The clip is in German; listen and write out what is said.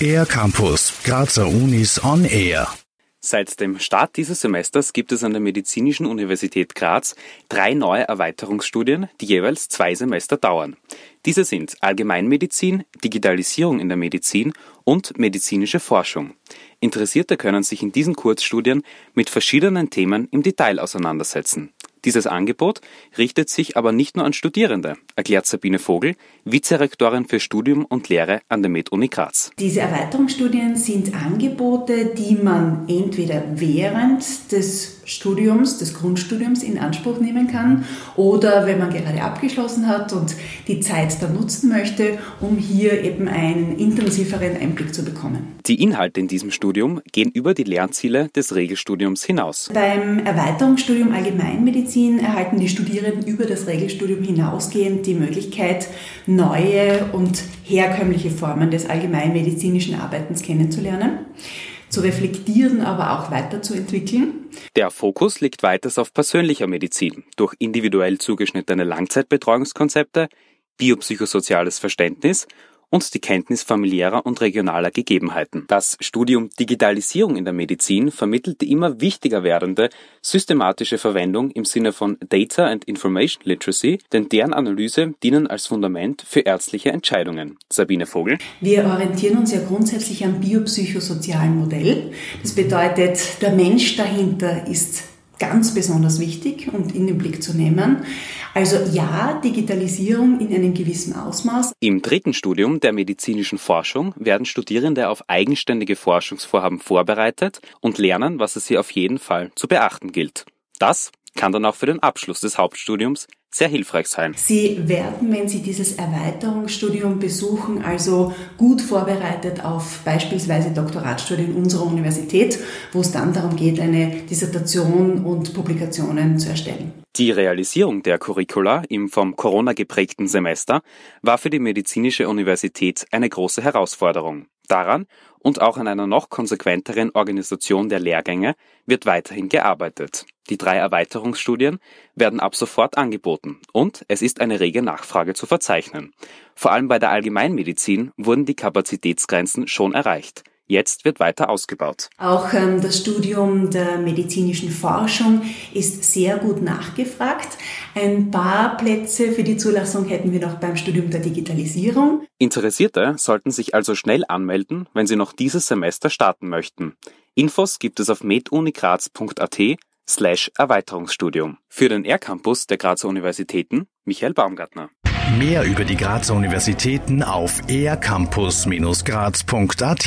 Air Campus, Grazer Unis on Air. Seit dem Start dieses Semesters gibt es an der Medizinischen Universität Graz drei neue Erweiterungsstudien, die jeweils zwei Semester dauern. Diese sind Allgemeinmedizin, Digitalisierung in der Medizin und medizinische Forschung. Interessierte können sich in diesen Kurzstudien mit verschiedenen Themen im Detail auseinandersetzen. Dieses Angebot richtet sich aber nicht nur an Studierende, erklärt Sabine Vogel, Vizerektorin für Studium und Lehre an der Med-Uni Graz. Diese Erweiterungsstudien sind Angebote, die man entweder während des Studiums, des Grundstudiums in Anspruch nehmen kann oder wenn man gerade abgeschlossen hat und die Zeit dann nutzen möchte, um hier eben einen intensiveren Einblick zu bekommen. Die Inhalte in diesem Studium gehen über die Lernziele des Regelstudiums hinaus. Beim Erweiterungsstudium Allgemeinmedizin erhalten die Studierenden über das Regelstudium hinausgehend die Möglichkeit, neue und herkömmliche Formen des allgemeinmedizinischen Arbeitens kennenzulernen zu reflektieren, aber auch weiterzuentwickeln. Der Fokus liegt weiters auf persönlicher Medizin durch individuell zugeschnittene Langzeitbetreuungskonzepte, biopsychosoziales Verständnis und die Kenntnis familiärer und regionaler Gegebenheiten. Das Studium Digitalisierung in der Medizin vermittelt die immer wichtiger werdende systematische Verwendung im Sinne von Data and Information Literacy, denn deren Analyse dienen als Fundament für ärztliche Entscheidungen. Sabine Vogel. Wir orientieren uns ja grundsätzlich am biopsychosozialen Modell. Das bedeutet, der Mensch dahinter ist ganz besonders wichtig und in den Blick zu nehmen. Also ja, Digitalisierung in einem gewissen Ausmaß. Im dritten Studium der medizinischen Forschung werden Studierende auf eigenständige Forschungsvorhaben vorbereitet und lernen, was es hier auf jeden Fall zu beachten gilt. Das kann dann auch für den Abschluss des Hauptstudiums sehr hilfreich sein. Sie werden, wenn Sie dieses Erweiterungsstudium besuchen, also gut vorbereitet auf beispielsweise Doktoratstudien unserer Universität, wo es dann darum geht, eine Dissertation und Publikationen zu erstellen. Die Realisierung der Curricula im vom Corona geprägten Semester war für die Medizinische Universität eine große Herausforderung. Daran und auch an einer noch konsequenteren Organisation der Lehrgänge wird weiterhin gearbeitet. Die drei Erweiterungsstudien werden ab sofort angeboten und es ist eine rege Nachfrage zu verzeichnen. Vor allem bei der Allgemeinmedizin wurden die Kapazitätsgrenzen schon erreicht. Jetzt wird weiter ausgebaut. Auch ähm, das Studium der medizinischen Forschung ist sehr gut nachgefragt. Ein paar Plätze für die Zulassung hätten wir noch beim Studium der Digitalisierung. Interessierte sollten sich also schnell anmelden, wenn sie noch dieses Semester starten möchten. Infos gibt es auf medunikraz.at slash Erweiterungsstudium. Für den R-Campus der Grazer Universitäten Michael Baumgartner. Mehr über die Grazer Universitäten auf ercampus-graz.at